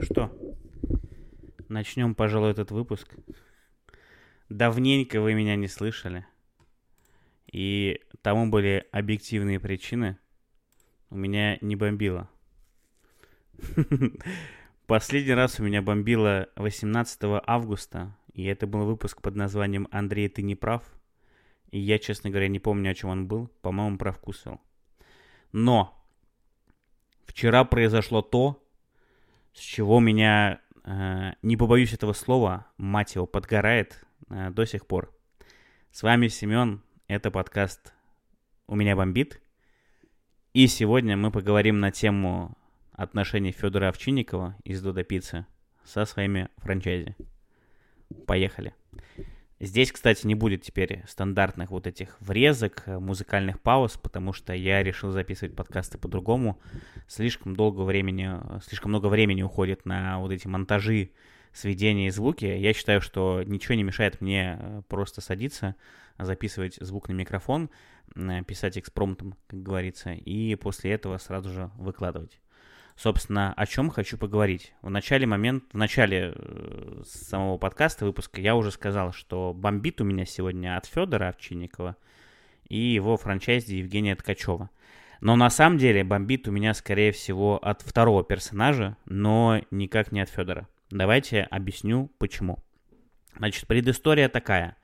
Ну что, начнем, пожалуй, этот выпуск. Давненько вы меня не слышали. И тому были объективные причины. У меня не бомбило. Последний раз у меня бомбило 18 августа, и это был выпуск под названием «Андрей, ты не прав». И я, честно говоря, не помню, о чем он был. По-моему, про вкусвил. Но вчера произошло то, с чего меня, э, не побоюсь этого слова, мать его, подгорает э, до сих пор. С вами Семен, это подкаст «У меня бомбит». И сегодня мы поговорим на тему отношений Федора Овчинникова из Дуда Пиццы со своими франчайзи. Поехали. Здесь, кстати, не будет теперь стандартных вот этих врезок, э, музыкальных пауз, потому что я решил записывать подкасты по-другому. Слишком долго времени, э, слишком много времени уходит на вот эти монтажи, сведения и звуки. Я считаю, что ничего не мешает мне э, просто садиться, записывать звук на микрофон, писать экспромтом, как говорится, и после этого сразу же выкладывать. Собственно, о чем хочу поговорить. В начале момент, в начале э, самого подкаста, выпуска, я уже сказал, что бомбит у меня сегодня от Федора Овчинникова и его франчайзи Евгения Ткачева. Но на самом деле бомбит у меня, скорее всего, от второго персонажа, но никак не от Федора. Давайте объясню, почему. Значит, предыстория такая.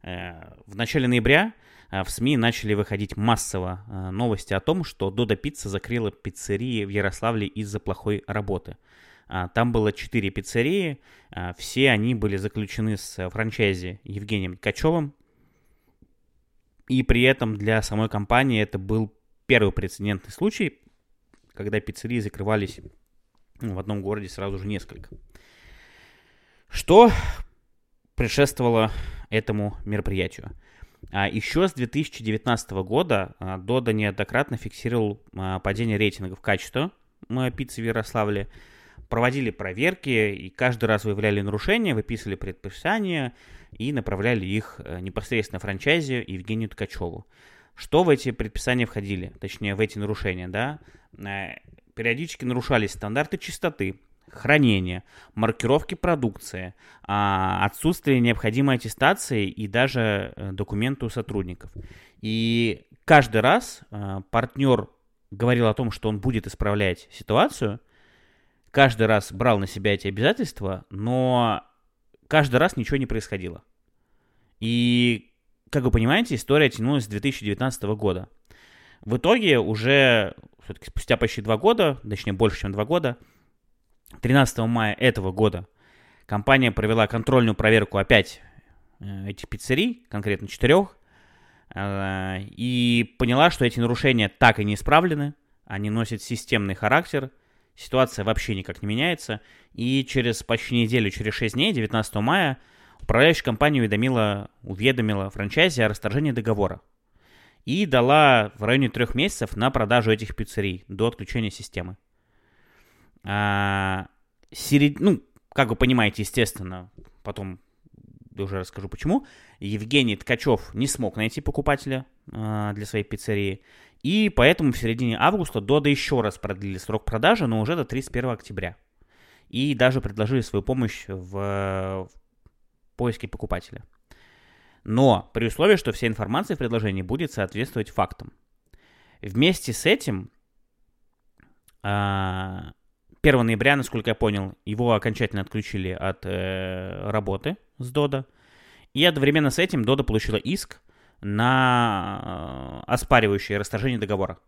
Э, в начале ноября в СМИ начали выходить массово а, новости о том, что Дода Пицца закрыла пиццерии в Ярославле из-за плохой работы. А, там было четыре пиццерии, все они были заключены с франчайзи Евгением Ткачевым. И при этом для самой компании это был первый прецедентный случай, когда пиццерии закрывались в одном городе сразу же несколько. Что предшествовало этому мероприятию? А еще с 2019 года а, Дода неоднократно фиксировал а, падение рейтингов качества пиццы в Ярославле. Проводили проверки и каждый раз выявляли нарушения, выписывали предписания и направляли их э, непосредственно франчайзе Евгению Ткачеву. Что в эти предписания входили, точнее в эти нарушения, да? Э, периодически нарушались стандарты чистоты, хранения, маркировки продукции, а, отсутствие необходимой аттестации и даже э, документы у сотрудников. И каждый раз э, партнер говорил о том, что он будет исправлять ситуацию, каждый раз брал на себя эти обязательства, но каждый раз ничего не происходило. И, как вы понимаете, история тянулась с 2019 года. В итоге уже все-таки спустя почти два года, точнее больше, чем два года, 13 мая этого года компания провела контрольную проверку опять э, этих пиццерий, конкретно четырех, э, и поняла, что эти нарушения так и не исправлены, они носят системный характер, ситуация вообще никак не меняется, и через почти неделю, через 6 дней, 19 мая, управляющая компания уведомила, уведомила франчайзи о расторжении договора и дала в районе трех месяцев на продажу этих пиццерий до отключения системы. А, серед... Ну, как вы понимаете, естественно, потом уже расскажу почему, Евгений Ткачев не смог найти покупателя а, для своей пиццерии, и поэтому в середине августа Дода еще раз продлили срок продажи, но уже до 31 октября. И даже предложили свою помощь в, в поиске покупателя. Но при условии, что вся информация в предложении будет соответствовать фактам. Вместе с этим а, 1 ноября, насколько я понял, его окончательно отключили от э, работы с Дода. И одновременно с этим Дода получила иск на э, оспаривающее расторжение договора.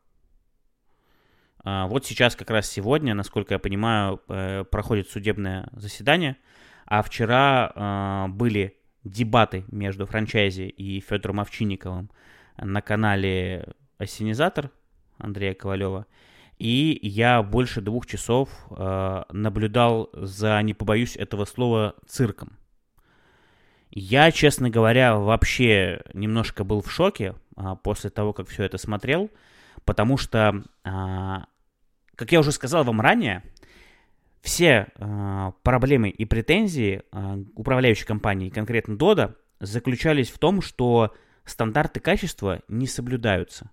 Э, вот сейчас как раз сегодня, насколько я понимаю, э, проходит судебное заседание, а вчера э, были дебаты между франчайзи и Федором Овчинниковым на канале «Осенизатор» Андрея Ковалева. И я больше двух часов э, наблюдал за, не побоюсь этого слова, цирком. Я, честно говоря, вообще немножко был в шоке э, после того, как все это смотрел, потому что, э, как я уже сказал вам ранее, все э, проблемы и претензии э, управляющей компании, конкретно Дода, заключались в том, что стандарты качества не соблюдаются.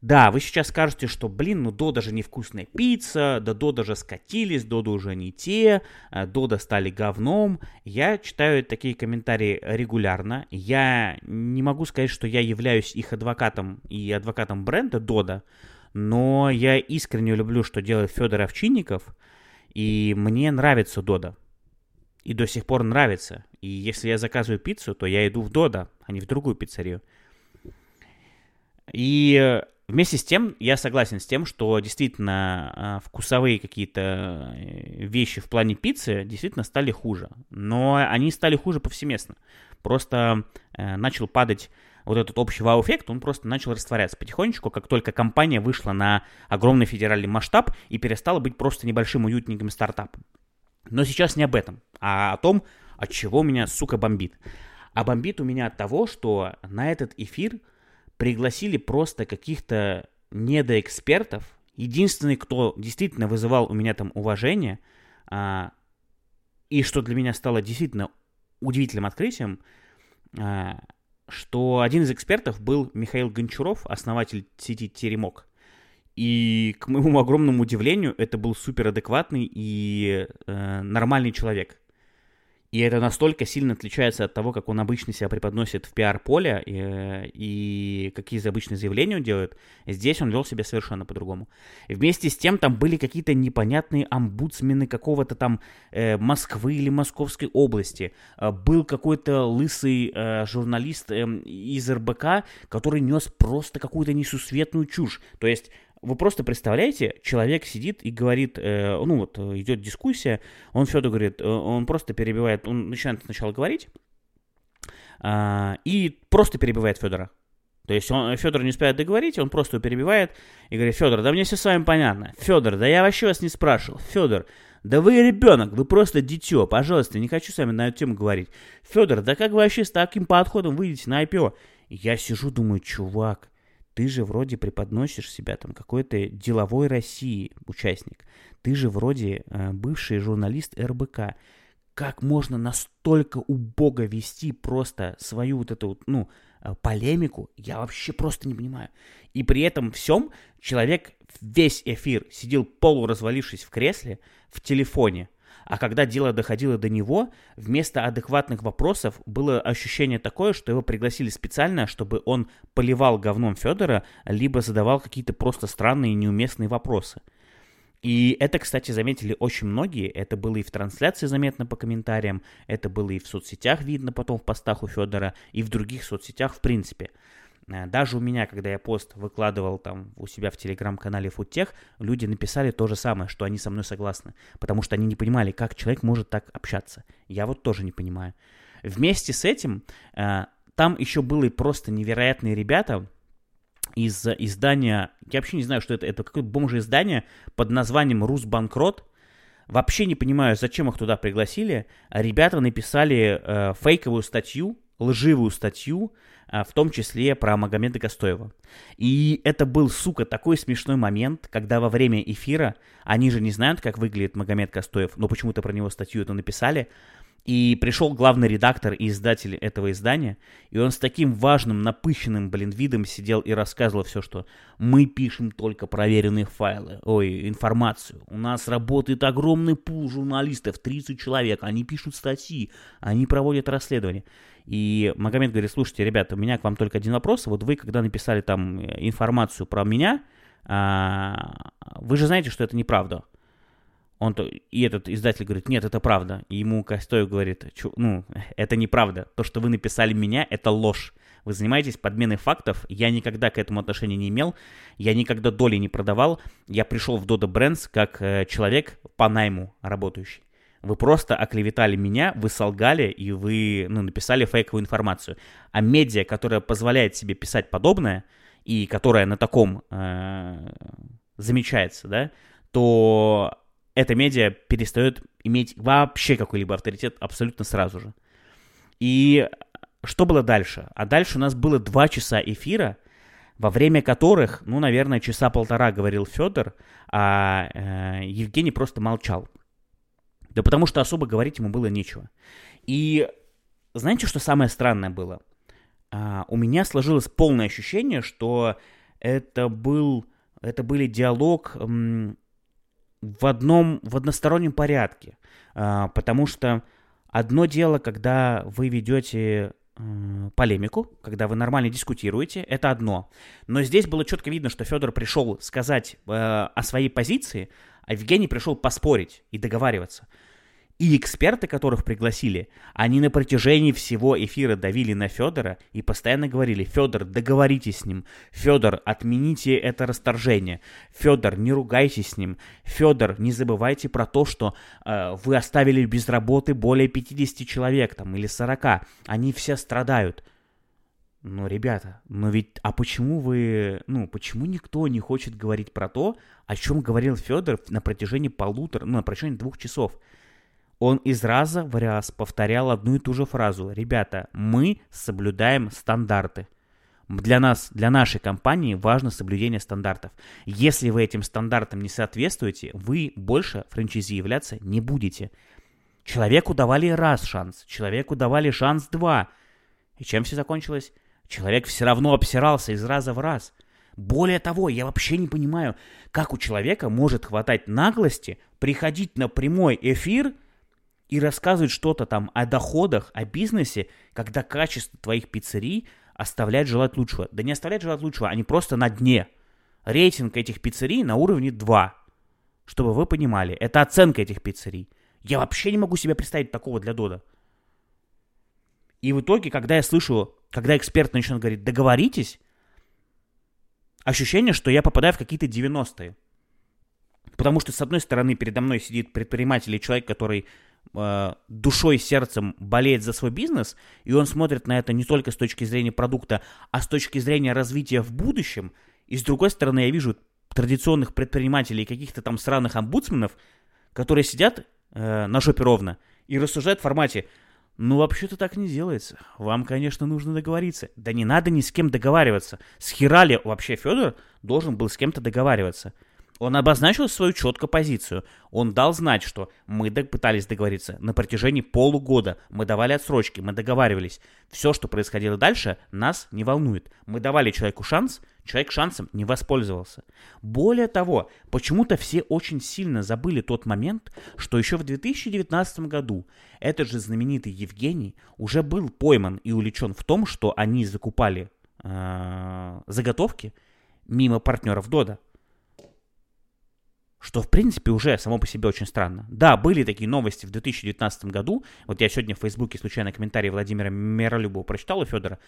Да, вы сейчас скажете, что, блин, ну Дода же невкусная пицца, да Дода же скатились, Дода уже не те, э, Дода стали говном. Я читаю такие комментарии регулярно. Я не могу сказать, что я являюсь их адвокатом и адвокатом бренда Дода, но я искренне люблю, что делает Федор Овчинников, и мне нравится Дода. И до сих пор нравится. И если я заказываю пиццу, то я иду в Дода, а не в другую пиццерию. И Вместе с тем, я согласен с тем, что действительно а, вкусовые какие-то э, вещи в плане пиццы действительно стали хуже. Но они стали хуже повсеместно. Просто э, начал падать вот этот общий вау-эффект, он просто начал растворяться потихонечку, как только компания вышла на огромный федеральный масштаб и перестала быть просто небольшим уютненьким стартапом. Но сейчас не об этом, а о том, от чего меня, сука, бомбит. А бомбит у меня от того, что на этот эфир – пригласили просто каких-то недоэкспертов. Единственный, кто действительно вызывал у меня там уважение, а, и что для меня стало действительно удивительным открытием, а, что один из экспертов был Михаил Гончаров, основатель сети Теремок. И, к моему огромному удивлению, это был суперадекватный и э, нормальный человек. И это настолько сильно отличается от того, как он обычно себя преподносит в пиар-поле и, э, и какие обычные заявления он делает. Здесь он вел себя совершенно по-другому. Вместе с тем там были какие-то непонятные омбудсмены какого-то там э, Москвы или Московской области. Э, был какой-то лысый э, журналист э, из РБК, который нес просто какую-то несусветную чушь. То есть вы просто представляете, человек сидит и говорит, э, ну вот идет дискуссия, он Федор говорит, э, он просто перебивает, он начинает сначала говорить э, и просто перебивает Федора. То есть он, Федор не успевает договорить, он просто его перебивает и говорит, Федор, да мне все с вами понятно. Федор, да я вообще вас не спрашивал. Федор, да вы ребенок, вы просто дитё, пожалуйста, не хочу с вами на эту тему говорить. Федор, да как вы вообще с таким подходом выйдете на IPO? Я сижу, думаю, чувак, ты же вроде преподносишь себя там какой-то деловой России участник. Ты же вроде э, бывший журналист РБК. Как можно настолько убого вести просто свою вот эту ну, э, полемику, я вообще просто не понимаю. И при этом всем человек весь эфир сидел полуразвалившись в кресле в телефоне, а когда дело доходило до него, вместо адекватных вопросов было ощущение такое, что его пригласили специально, чтобы он поливал говном Федора, либо задавал какие-то просто странные неуместные вопросы. И это, кстати, заметили очень многие. Это было и в трансляции заметно по комментариям, это было и в соцсетях видно потом в постах у Федора, и в других соцсетях в принципе. Э, даже у меня, когда я пост выкладывал там у себя в телеграм-канале Фудтех, люди написали то же самое, что они со мной согласны, потому что они не понимали, как человек может так общаться. Я вот тоже не понимаю. Вместе с этим э, там еще были просто невероятные ребята из издания, я вообще не знаю, что это, это какое-то бомжее издание под названием «Русбанкрот», Вообще не понимаю, зачем их туда пригласили. Ребята написали э, фейковую статью, лживую статью, в том числе про Магомеда Костоева. И это был, сука, такой смешной момент, когда во время эфира, они же не знают, как выглядит Магомед Костоев, но почему-то про него статью это написали, и пришел главный редактор и издатель этого издания, и он с таким важным, напыщенным, блин, видом сидел и рассказывал все, что мы пишем только проверенные файлы, ой, информацию. У нас работает огромный пул журналистов, 30 человек, они пишут статьи, они проводят расследования. И Магомед говорит, слушайте, ребята, у меня к вам только один вопрос. Вот вы, когда написали там э, информацию про меня, а, вы же знаете, что это неправда. Он то, и этот издатель говорит, нет, это правда. И ему Костоев говорит, ну, это неправда. То, что вы написали меня, это ложь. Вы занимаетесь подменой фактов. Я никогда к этому отношения не имел. Я никогда доли не продавал. Я пришел в Dodo Brands как э, человек по найму работающий. Вы просто оклеветали меня, вы солгали и вы ну, написали фейковую информацию. А медиа, которая позволяет себе писать подобное и которая на таком э, замечается, да, то эта медиа перестает иметь вообще какой-либо авторитет абсолютно сразу же. И что было дальше? А дальше у нас было два часа эфира, во время которых, ну, наверное, часа полтора говорил Федор, а э, Евгений просто молчал. Да потому что особо говорить ему было нечего. И знаете, что самое странное было? А, у меня сложилось полное ощущение, что это был, это были диалог в одном, в одностороннем порядке, а, потому что одно дело, когда вы ведете э, полемику, когда вы нормально дискутируете, это одно. Но здесь было четко видно, что Федор пришел сказать э, о своей позиции, а Евгений пришел поспорить и договариваться. И эксперты, которых пригласили, они на протяжении всего эфира давили на Федора и постоянно говорили, Федор, договоритесь с ним, Федор, отмените это расторжение, Федор, не ругайтесь с ним, Федор, не забывайте про то, что э, вы оставили без работы более 50 человек там или 40, они все страдают. Ну, ребята, но ведь, а почему вы, ну, почему никто не хочет говорить про то, о чем говорил Федор на протяжении полутора, ну, на протяжении двух часов? Он из раза в раз повторял одну и ту же фразу. Ребята, мы соблюдаем стандарты. Для нас, для нашей компании важно соблюдение стандартов. Если вы этим стандартам не соответствуете, вы больше франчайзи являться не будете. Человеку давали раз шанс, человеку давали шанс два. И чем все закончилось? Человек все равно обсирался из раза в раз. Более того, я вообще не понимаю, как у человека может хватать наглости приходить на прямой эфир – и рассказывать что-то там о доходах, о бизнесе, когда качество твоих пиццерий оставляет желать лучшего. Да не оставляет желать лучшего, они просто на дне. Рейтинг этих пиццерий на уровне 2. Чтобы вы понимали, это оценка этих пиццерий. Я вообще не могу себе представить такого для Дода. И в итоге, когда я слышу, когда эксперт начинает говорить, договоритесь, ощущение, что я попадаю в какие-то 90-е. Потому что, с одной стороны, передо мной сидит предприниматель и человек, который э, душой и сердцем болеет за свой бизнес, и он смотрит на это не только с точки зрения продукта, а с точки зрения развития в будущем. И с другой стороны, я вижу традиционных предпринимателей каких-то там сраных омбудсменов, которые сидят э, на жопе ровно и рассуждают в формате ну, вообще-то так не делается. Вам, конечно, нужно договориться. Да не надо ни с кем договариваться. С Хирали вообще Федор должен был с кем-то договариваться. Он обозначил свою четкую позицию. Он дал знать, что мы пытались договориться на протяжении полугода. Мы давали отсрочки, мы договаривались. Все, что происходило дальше, нас не волнует. Мы давали человеку шанс, человек шансом не воспользовался. Более того, почему-то все очень сильно забыли тот момент, что еще в 2019 году этот же знаменитый Евгений уже был пойман и увлечен в том, что они закупали э, заготовки мимо партнеров Дода. Что, в принципе, уже само по себе очень странно. Да, были такие новости в 2019 году. Вот я сегодня в Фейсбуке случайно комментарий Владимира Миролюбова прочитал у Федора.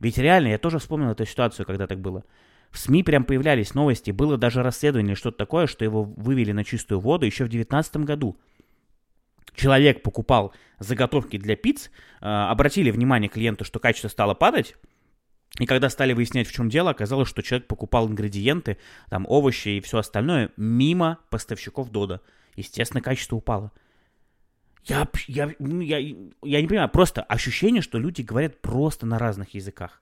Ведь реально, я тоже вспомнил эту ситуацию, когда так было. В СМИ прям появлялись новости, было даже расследование что-то такое, что его вывели на чистую воду еще в 2019 году. Человек покупал заготовки для пиц, э, обратили внимание клиенту, что качество стало падать, и когда стали выяснять, в чем дело, оказалось, что человек покупал ингредиенты, там овощи и все остальное мимо поставщиков Дода. Естественно, качество упало. Я, я, ну, я, я не понимаю, просто ощущение, что люди говорят просто на разных языках.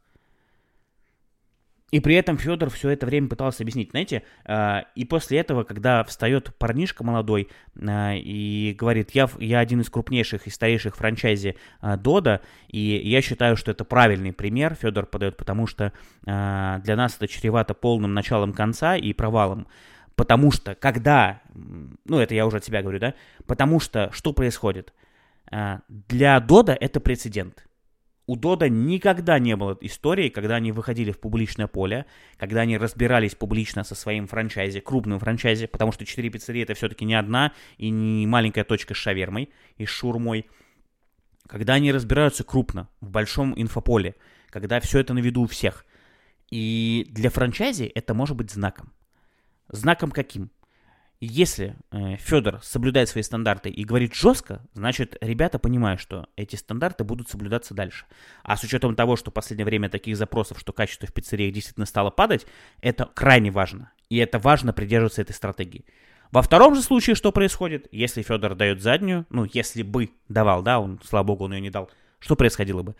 И при этом Федор все это время пытался объяснить, знаете, э, и после этого, когда встает парнишка молодой э, и говорит, я, я один из крупнейших и старейших франчайзи э, Дода, и я считаю, что это правильный пример, Федор подает, потому что э, для нас это чревато полным началом конца и провалом. Потому что, когда, ну это я уже от себя говорю, да, потому что что происходит? Э, для Дода это прецедент у Дода никогда не было истории, когда они выходили в публичное поле, когда они разбирались публично со своим франчайзи, крупным франчайзи, потому что 4 пиццерии это все-таки не одна и не маленькая точка с шавермой и с шурмой. Когда они разбираются крупно, в большом инфополе, когда все это на виду у всех. И для франчайзи это может быть знаком. Знаком каким? Если э, Федор соблюдает свои стандарты и говорит жестко, значит, ребята понимают, что эти стандарты будут соблюдаться дальше. А с учетом того, что в последнее время таких запросов, что качество в пиццериях действительно стало падать, это крайне важно. И это важно придерживаться этой стратегии. Во втором же случае что происходит? Если Федор дает заднюю, ну, если бы давал, да, он, слава богу, он ее не дал, что происходило бы?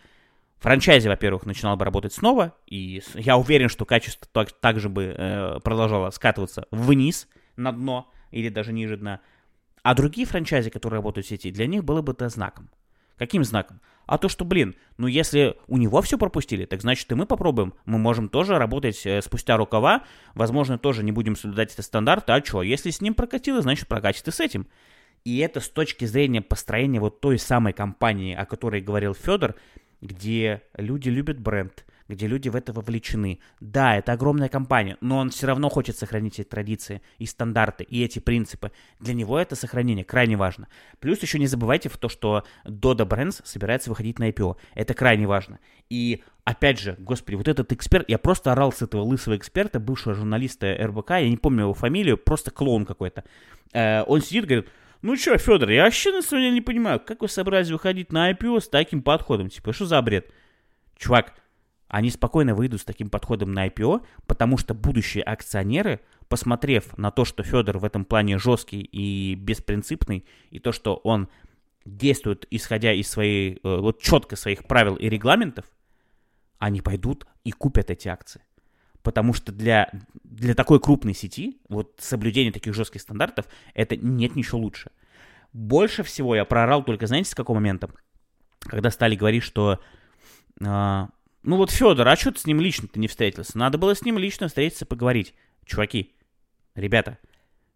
Франчайзи, во-первых, начинал бы работать снова, и я уверен, что качество так, также бы э, продолжало скатываться вниз – на дно или даже ниже дна. А другие франчайзи, которые работают в сети, для них было бы это знаком. Каким знаком? А то, что, блин, ну если у него все пропустили, так значит и мы попробуем. Мы можем тоже работать э, спустя рукава, возможно, тоже не будем соблюдать эти стандарты, а что, если с ним прокатило, значит прокатит и с этим. И это с точки зрения построения вот той самой компании, о которой говорил Федор, где люди любят бренд, где люди в это вовлечены. Да, это огромная компания, но он все равно хочет сохранить эти традиции и стандарты, и эти принципы. Для него это сохранение крайне важно. Плюс еще не забывайте в то, что Dodo Brands собирается выходить на IPO. Это крайне важно. И опять же, господи, вот этот эксперт, я просто орал с этого лысого эксперта, бывшего журналиста РБК, я не помню его фамилию, просто клоун какой-то. Э, он сидит, говорит, ну что, Федор, я вообще на самом деле не понимаю, как вы собрались выходить на IPO с таким подходом? Типа, что за бред? Чувак, они спокойно выйдут с таким подходом на IPO, потому что будущие акционеры, посмотрев на то, что Федор в этом плане жесткий и беспринципный, и то, что он действует, исходя из своей, э, вот четко своих правил и регламентов, они пойдут и купят эти акции. Потому что для, для такой крупной сети, вот соблюдение таких жестких стандартов, это нет ничего лучше. Больше всего я проорал только, знаете, с какого момента? Когда стали говорить, что э, ну вот Федор, а что ты с ним лично ты не встретился? Надо было с ним лично встретиться, поговорить. Чуваки, ребята,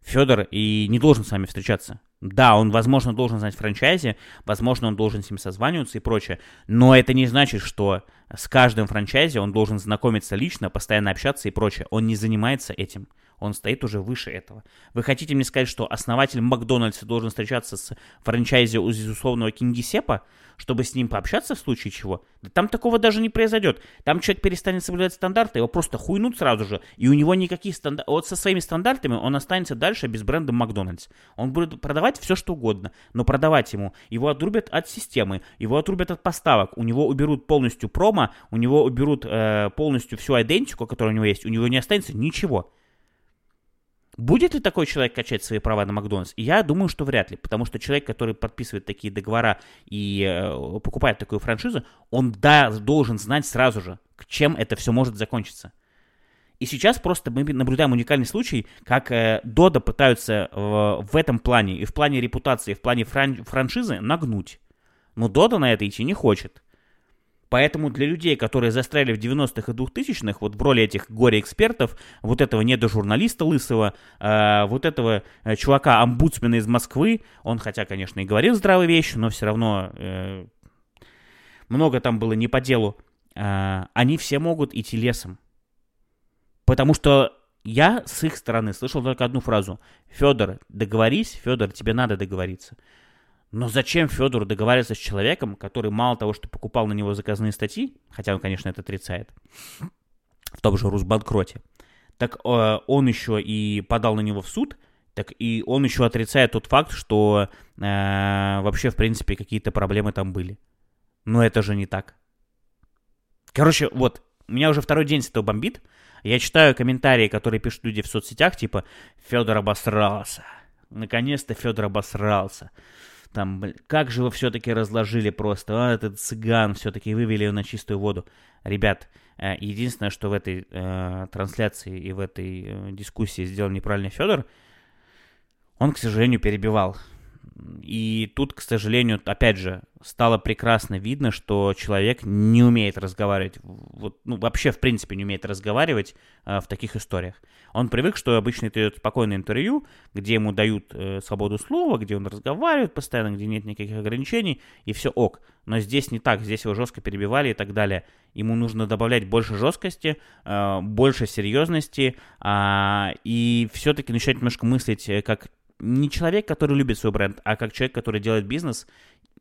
Федор и не должен с вами встречаться. Да, он, возможно, должен знать франчайзи, возможно, он должен с ним созваниваться и прочее, но это не значит, что с каждым франчайзи он должен знакомиться лично, постоянно общаться и прочее. Он не занимается этим он стоит уже выше этого. Вы хотите мне сказать, что основатель Макдональдса должен встречаться с франчайзи из условного Кингисепа, чтобы с ним пообщаться в случае чего? Да там такого даже не произойдет. Там человек перестанет соблюдать стандарты, его просто хуйнут сразу же, и у него никаких стандартов... Вот со своими стандартами он останется дальше без бренда Макдональдс. Он будет продавать все, что угодно, но продавать ему, его отрубят от системы, его отрубят от поставок, у него уберут полностью промо, у него уберут э, полностью всю идентику, которая у него есть, у него не останется ничего. Будет ли такой человек качать свои права на Макдональдс? Я думаю, что вряд ли, потому что человек, который подписывает такие договора и э, покупает такую франшизу, он да, должен знать сразу же, к чем это все может закончиться. И сейчас просто мы наблюдаем уникальный случай, как э, Дода пытаются э, в этом плане, и в плане репутации, и в плане фран- франшизы нагнуть. Но Дода на это идти не хочет. Поэтому для людей, которые застряли в 90-х и 2000-х, вот в роли этих горе-экспертов, вот этого недожурналиста лысого, э, вот этого э, чувака-омбудсмена из Москвы, он хотя, конечно, и говорил здравые вещи, но все равно э, много там было не по делу, э, они все могут идти лесом. Потому что я с их стороны слышал только одну фразу. Федор, договорись, Федор, тебе надо договориться. Но зачем Федору договариваться с человеком, который мало того, что покупал на него заказные статьи, хотя он, конечно, это отрицает, в том же Русбанкроте, так э, он еще и подал на него в суд, так и он еще отрицает тот факт, что э, вообще, в принципе, какие-то проблемы там были. Но это же не так. Короче, вот, меня уже второй день с этого бомбит. Я читаю комментарии, которые пишут люди в соцсетях, типа «Федор обосрался». Наконец-то Федор обосрался там, как же вы все-таки разложили просто, а, этот цыган все-таки вывели на чистую воду. Ребят, э, единственное, что в этой э, трансляции и в этой э, дискуссии сделал неправильно Федор, он, к сожалению, перебивал. И тут, к сожалению, опять же, стало прекрасно видно, что человек не умеет разговаривать, вот, ну, вообще, в принципе, не умеет разговаривать э, в таких историях. Он привык, что обычно это идет спокойное интервью, где ему дают э, свободу слова, где он разговаривает постоянно, где нет никаких ограничений, и все ок. Но здесь не так, здесь его жестко перебивали и так далее. Ему нужно добавлять больше жесткости, э, больше серьезности, э, и все-таки начать немножко мыслить э, как не человек, который любит свой бренд, а как человек, который делает бизнес.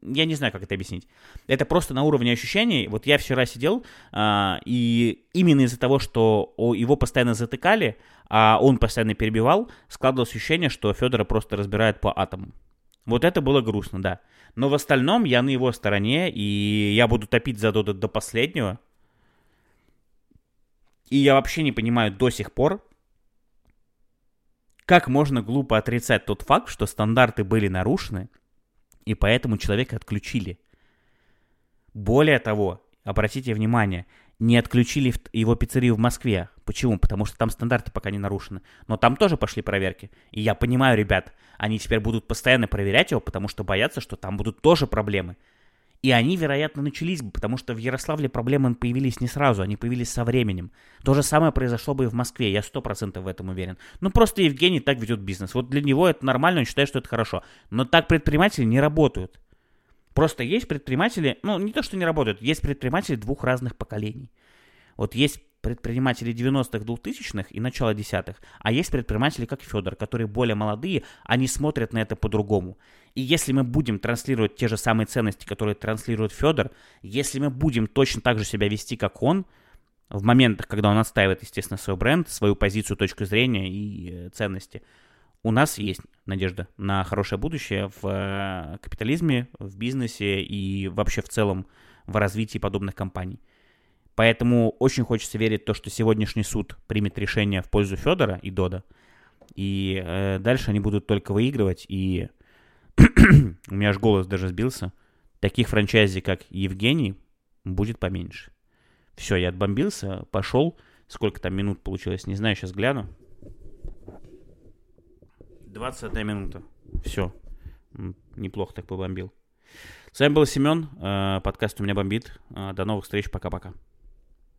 Я не знаю, как это объяснить. Это просто на уровне ощущений. Вот я вчера сидел, а, и именно из-за того, что его постоянно затыкали, а он постоянно перебивал, складывалось ощущение, что Федора просто разбирает по атомам. Вот это было грустно, да. Но в остальном я на его стороне, и я буду топить за Дода до последнего. И я вообще не понимаю до сих пор, как можно глупо отрицать тот факт, что стандарты были нарушены, и поэтому человека отключили? Более того, обратите внимание, не отключили его пиццерию в Москве. Почему? Потому что там стандарты пока не нарушены. Но там тоже пошли проверки. И я понимаю, ребят, они теперь будут постоянно проверять его, потому что боятся, что там будут тоже проблемы. И они, вероятно, начались бы, потому что в Ярославле проблемы появились не сразу, они появились со временем. То же самое произошло бы и в Москве, я сто процентов в этом уверен. Ну, просто Евгений так ведет бизнес. Вот для него это нормально, он считает, что это хорошо. Но так предприниматели не работают. Просто есть предприниматели, ну, не то, что не работают, есть предприниматели двух разных поколений. Вот есть предприниматели 90-х, 2000-х и начала десятых, а есть предприниматели, как Федор, которые более молодые, они смотрят на это по-другому. И если мы будем транслировать те же самые ценности, которые транслирует Федор, если мы будем точно так же себя вести, как он, в моментах, когда он отстаивает, естественно, свой бренд, свою позицию, точку зрения и э, ценности, у нас есть надежда на хорошее будущее в э, капитализме, в бизнесе и вообще в целом в развитии подобных компаний. Поэтому очень хочется верить в то, что сегодняшний суд примет решение в пользу Федора и Дода. И э, дальше они будут только выигрывать. И у меня аж голос даже сбился. Таких франчайзи, как Евгений, будет поменьше. Все, я отбомбился, пошел. Сколько там минут получилось, не знаю, сейчас гляну. 21 минута. Все. Неплохо так побомбил. С вами был Семен. Э, подкаст «У меня бомбит». Э, до новых встреч. Пока-пока.